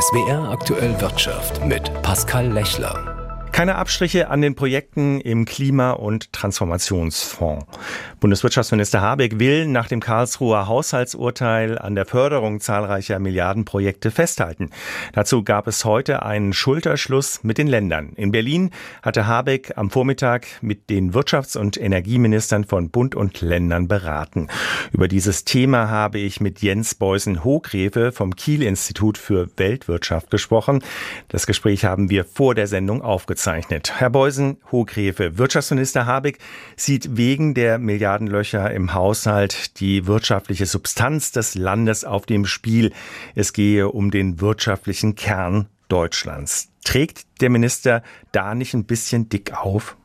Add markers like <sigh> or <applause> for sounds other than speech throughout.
SWR aktuell Wirtschaft mit Pascal Lechler. Keine Abstriche an den Projekten im Klima- und Transformationsfonds. Bundeswirtschaftsminister Habeck will nach dem Karlsruher Haushaltsurteil an der Förderung zahlreicher Milliardenprojekte festhalten. Dazu gab es heute einen Schulterschluss mit den Ländern. In Berlin hatte Habeck am Vormittag mit den Wirtschafts- und Energieministern von Bund und Ländern beraten. Über dieses Thema habe ich mit Jens Beusen-Hogrefe vom Kiel-Institut für Weltwirtschaft gesprochen. Das Gespräch haben wir vor der Sendung aufgezeichnet aufgezeichnet. Herr Beusen, Hohgräfe, Wirtschaftsminister Habeck sieht wegen der Milliardenlöcher im Haushalt die wirtschaftliche Substanz des Landes auf dem Spiel. Es gehe um den wirtschaftlichen Kern Deutschlands. Trägt der Minister da nicht ein bisschen dick auf?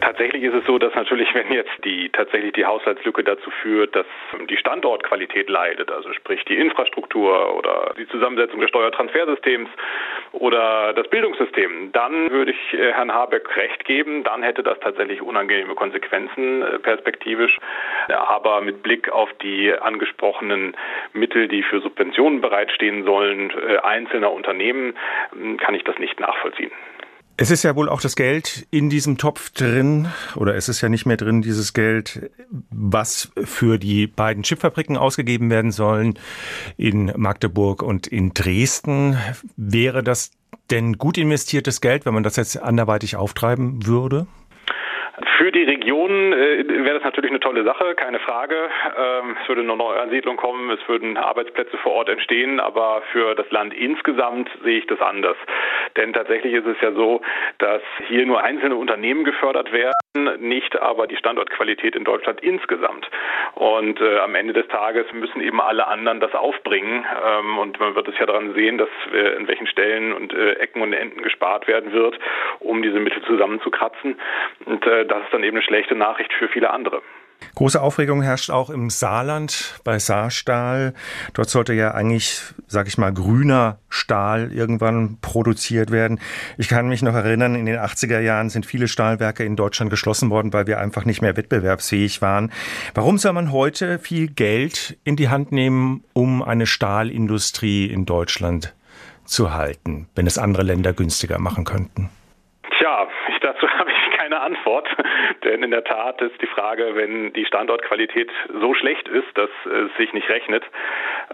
Tatsächlich ist es so, dass natürlich, wenn jetzt die tatsächlich die Haushaltslücke dazu führt, dass die Standortqualität leidet, also sprich die Infrastruktur oder die Zusammensetzung des Steuertransfersystems oder das Bildungssystem, dann würde ich äh, Herrn Habeck recht geben, dann hätte das tatsächlich unangenehme Konsequenzen äh, perspektivisch. Aber mit Blick auf die angesprochenen Mittel, die für Subventionen bereitstehen sollen, äh, einzelner Unternehmen, kann ich das nicht nachvollziehen. Es ist ja wohl auch das Geld in diesem Topf drin, oder es ist ja nicht mehr drin, dieses Geld, was für die beiden Chipfabriken ausgegeben werden sollen in Magdeburg und in Dresden. Wäre das denn gut investiertes Geld, wenn man das jetzt anderweitig auftreiben würde? Für die Region äh, wäre das natürlich eine tolle Sache, keine Frage. Ähm, es würde eine Neuansiedlung kommen, es würden Arbeitsplätze vor Ort entstehen, aber für das Land insgesamt sehe ich das anders. Denn tatsächlich ist es ja so, dass hier nur einzelne Unternehmen gefördert werden, nicht aber die Standortqualität in Deutschland insgesamt. Und äh, am Ende des Tages müssen eben alle anderen das aufbringen. Ähm, und man wird es ja daran sehen, dass äh, in welchen Stellen und äh, Ecken und Enden gespart werden wird, um diese Mittel zusammenzukratzen. Und äh, das ist dann eben eine schlechte Nachricht für viele andere. Große Aufregung herrscht auch im Saarland bei Saarstahl. Dort sollte ja eigentlich, sag ich mal, grüner Stahl irgendwann produziert werden. Ich kann mich noch erinnern, in den 80er Jahren sind viele Stahlwerke in Deutschland geschlossen worden, weil wir einfach nicht mehr wettbewerbsfähig waren. Warum soll man heute viel Geld in die Hand nehmen, um eine Stahlindustrie in Deutschland zu halten, wenn es andere Länder günstiger machen könnten? Tja, ich, dazu habe ich keine Antwort, <laughs> denn in der Tat ist die Frage, wenn die Standortqualität so schlecht ist, dass es sich nicht rechnet,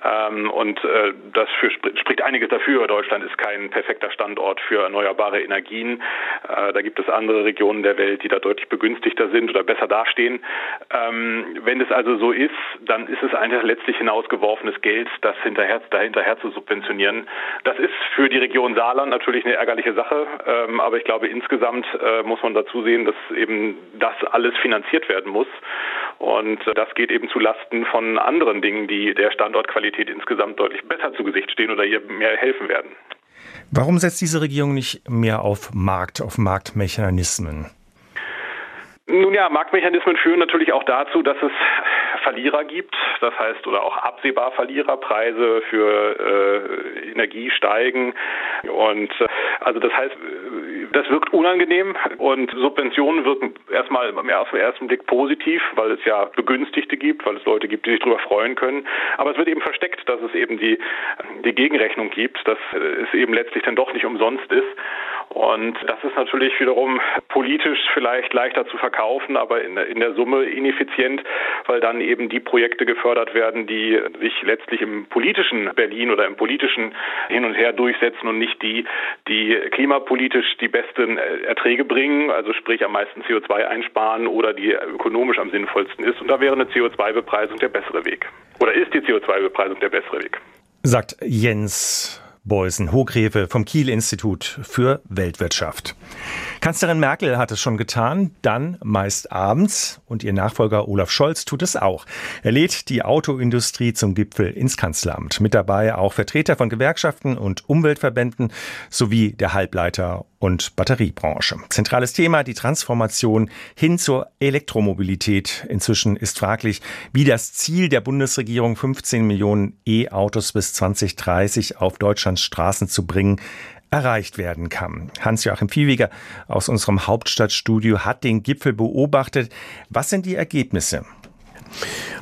ähm, und äh, das für, spricht einiges dafür. Deutschland ist kein perfekter Standort für erneuerbare Energien. Äh, da gibt es andere Regionen der Welt, die da deutlich begünstigter sind oder besser dastehen. Ähm, wenn es also so ist, dann ist es einfach letztlich hinausgeworfenes Geld, das hinterher, dahinterher zu subventionieren. Das ist für die Region Saarland natürlich eine ärgerliche Sache, ähm, aber ich glaube insgesamt äh, muss man dazu sehen, dass eben das alles finanziert werden muss. Und das geht eben zu Lasten von anderen Dingen, die der Standortqualität insgesamt deutlich besser zu Gesicht stehen oder hier mehr helfen werden. Warum setzt diese Regierung nicht mehr auf Markt, auf Marktmechanismen? Nun ja, Marktmechanismen führen natürlich auch dazu, dass es Verlierer gibt, das heißt oder auch absehbar Verlierer, Preise für äh, Energie steigen und äh, also das heißt, das wirkt unangenehm und Subventionen wirken erstmal den ersten Blick positiv, weil es ja Begünstigte gibt, weil es Leute gibt, die sich darüber freuen können, aber es wird eben versteckt, dass es eben die die Gegenrechnung gibt, dass es eben letztlich dann doch nicht umsonst ist. Und das ist natürlich wiederum politisch vielleicht leichter zu verkaufen, aber in, in der Summe ineffizient, weil dann eben die Projekte gefördert werden, die sich letztlich im politischen Berlin oder im politischen Hin und Her durchsetzen und nicht die, die klimapolitisch die besten Erträge bringen, also sprich am meisten CO2 einsparen oder die ökonomisch am sinnvollsten ist. Und da wäre eine CO2-Bepreisung der bessere Weg. Oder ist die CO2-Bepreisung der bessere Weg? Sagt Jens Beusen Hochrefe vom Kiel-Institut für Weltwirtschaft. Kanzlerin Merkel hat es schon getan, dann meist abends und ihr Nachfolger Olaf Scholz tut es auch. Er lädt die Autoindustrie zum Gipfel ins Kanzleramt. Mit dabei auch Vertreter von Gewerkschaften und Umweltverbänden sowie der Halbleiter- und Batteriebranche. Zentrales Thema die Transformation hin zur Elektromobilität. Inzwischen ist fraglich, wie das Ziel der Bundesregierung 15 Millionen E-Autos bis 2030 auf Deutschlands Straßen zu bringen erreicht werden kann. Hans-Joachim Viehweger aus unserem Hauptstadtstudio hat den Gipfel beobachtet. Was sind die Ergebnisse?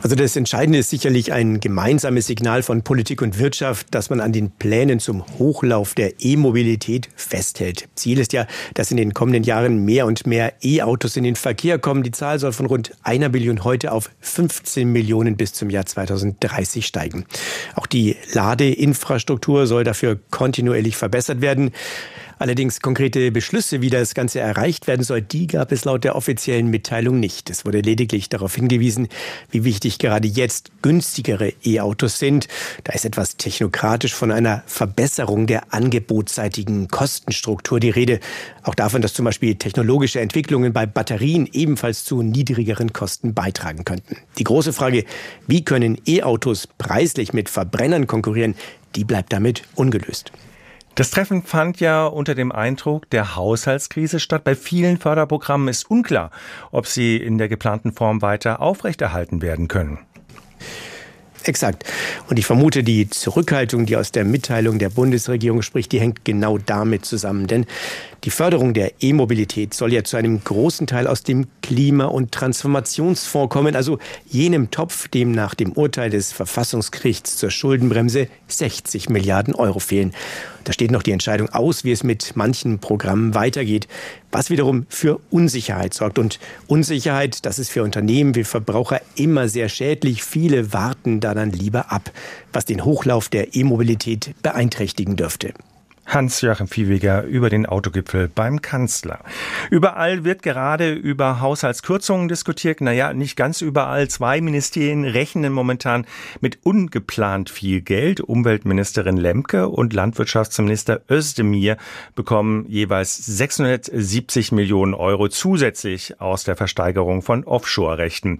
Also das Entscheidende ist sicherlich ein gemeinsames Signal von Politik und Wirtschaft, dass man an den Plänen zum Hochlauf der E-Mobilität festhält. Ziel ist ja, dass in den kommenden Jahren mehr und mehr E-Autos in den Verkehr kommen. Die Zahl soll von rund einer Million heute auf 15 Millionen bis zum Jahr 2030 steigen. Auch die Ladeinfrastruktur soll dafür kontinuierlich verbessert werden. Allerdings konkrete Beschlüsse, wie das Ganze erreicht werden soll, die gab es laut der offiziellen Mitteilung nicht. Es wurde lediglich darauf hingewiesen, wie wichtig gerade jetzt günstigere E-Autos sind. Da ist etwas technokratisch von einer Verbesserung der angebotsseitigen Kostenstruktur die Rede. Auch davon, dass zum Beispiel technologische Entwicklungen bei Batterien ebenfalls zu niedrigeren Kosten beitragen könnten. Die große Frage, wie können E-Autos preislich mit Verbrennern konkurrieren, die bleibt damit ungelöst. Das Treffen fand ja unter dem Eindruck der Haushaltskrise statt. Bei vielen Förderprogrammen ist unklar, ob sie in der geplanten Form weiter aufrechterhalten werden können. Exakt. Und ich vermute, die Zurückhaltung, die aus der Mitteilung der Bundesregierung spricht, die hängt genau damit zusammen. Denn die Förderung der E-Mobilität soll ja zu einem großen Teil aus dem Klima- und Transformationsfonds kommen, also jenem Topf, dem nach dem Urteil des Verfassungsgerichts zur Schuldenbremse 60 Milliarden Euro fehlen. Da steht noch die Entscheidung aus, wie es mit manchen Programmen weitergeht, was wiederum für Unsicherheit sorgt. Und Unsicherheit, das ist für Unternehmen wie Verbraucher immer sehr schädlich. Viele warten da dann lieber ab, was den Hochlauf der E-Mobilität beeinträchtigen dürfte. Hans-Joachim Viehweger über den Autogipfel beim Kanzler. Überall wird gerade über Haushaltskürzungen diskutiert. Naja, nicht ganz überall. Zwei Ministerien rechnen momentan mit ungeplant viel Geld. Umweltministerin Lemke und Landwirtschaftsminister Özdemir bekommen jeweils 670 Millionen Euro zusätzlich aus der Versteigerung von Offshore-Rechten.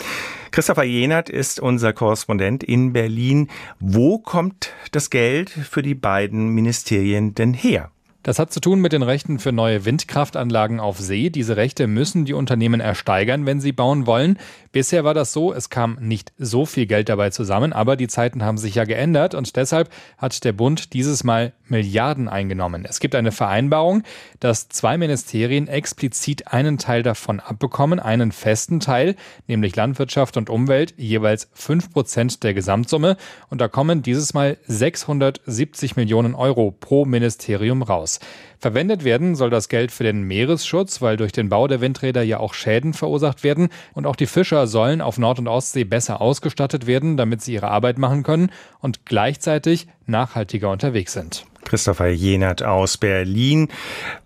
Christopher Jenert ist unser Korrespondent in Berlin. Wo kommt das Geld für die beiden Ministerien denn her? Das hat zu tun mit den Rechten für neue Windkraftanlagen auf See. Diese Rechte müssen die Unternehmen ersteigern, wenn sie bauen wollen. Bisher war das so, es kam nicht so viel Geld dabei zusammen, aber die Zeiten haben sich ja geändert und deshalb hat der Bund dieses Mal Milliarden eingenommen. Es gibt eine Vereinbarung, dass zwei Ministerien explizit einen Teil davon abbekommen, einen festen Teil, nämlich Landwirtschaft und Umwelt, jeweils fünf Prozent der Gesamtsumme und da kommen dieses Mal 670 Millionen Euro pro Ministerium raus aus. Verwendet werden soll das Geld für den Meeresschutz, weil durch den Bau der Windräder ja auch Schäden verursacht werden. Und auch die Fischer sollen auf Nord- und Ostsee besser ausgestattet werden, damit sie ihre Arbeit machen können und gleichzeitig nachhaltiger unterwegs sind. Christopher Jenert aus Berlin.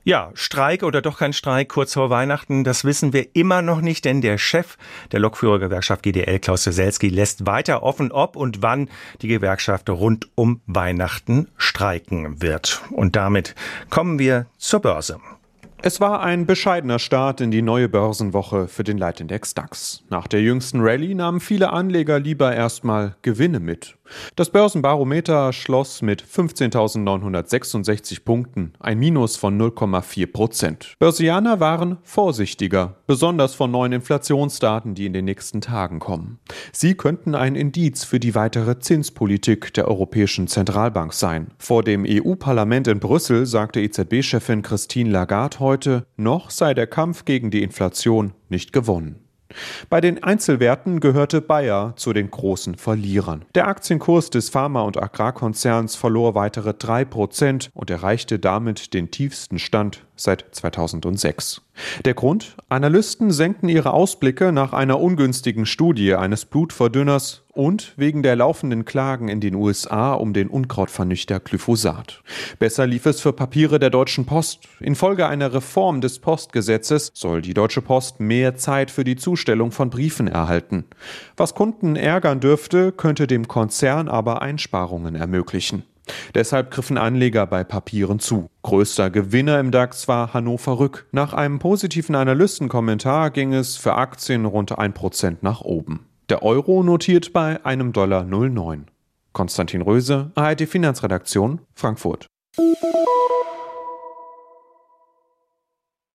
Ja, Streik oder doch kein Streik kurz vor Weihnachten, das wissen wir immer noch nicht, denn der Chef der Lokführergewerkschaft GDL, Klaus Joselski, lässt weiter offen, ob und wann die Gewerkschaft rund um Weihnachten streiken wird. Und damit kommen wir zur Börse. Es war ein bescheidener Start in die neue Börsenwoche für den Leitindex DAX. Nach der jüngsten Rallye nahmen viele Anleger lieber erstmal Gewinne mit. Das Börsenbarometer schloss mit 15.966 Punkten, ein Minus von 0,4 Prozent. Börsianer waren vorsichtiger, besonders von neuen Inflationsdaten, die in den nächsten Tagen kommen. Sie könnten ein Indiz für die weitere Zinspolitik der Europäischen Zentralbank sein. Vor dem EU-Parlament in Brüssel sagte EZB-Chefin Christine Lagarde heute, noch sei der Kampf gegen die Inflation nicht gewonnen. Bei den Einzelwerten gehörte Bayer zu den großen Verlierern. Der Aktienkurs des Pharma- und Agrarkonzerns verlor weitere 3% und erreichte damit den tiefsten Stand seit 2006. Der Grund? Analysten senkten ihre Ausblicke nach einer ungünstigen Studie eines Blutverdünners und wegen der laufenden Klagen in den USA um den Unkrautvernichter Glyphosat. Besser lief es für Papiere der Deutschen Post. Infolge einer Reform des Postgesetzes soll die Deutsche Post mehr Zeit für die Zustellung von Briefen erhalten. Was Kunden ärgern dürfte, könnte dem Konzern aber Einsparungen ermöglichen. Deshalb griffen Anleger bei Papieren zu. Größter Gewinner im DAX war Hannover Rück. Nach einem positiven Analystenkommentar ging es für Aktien rund 1% nach oben. Der Euro notiert bei einem Dollar 09. Konstantin Röse, ARD Finanzredaktion, Frankfurt.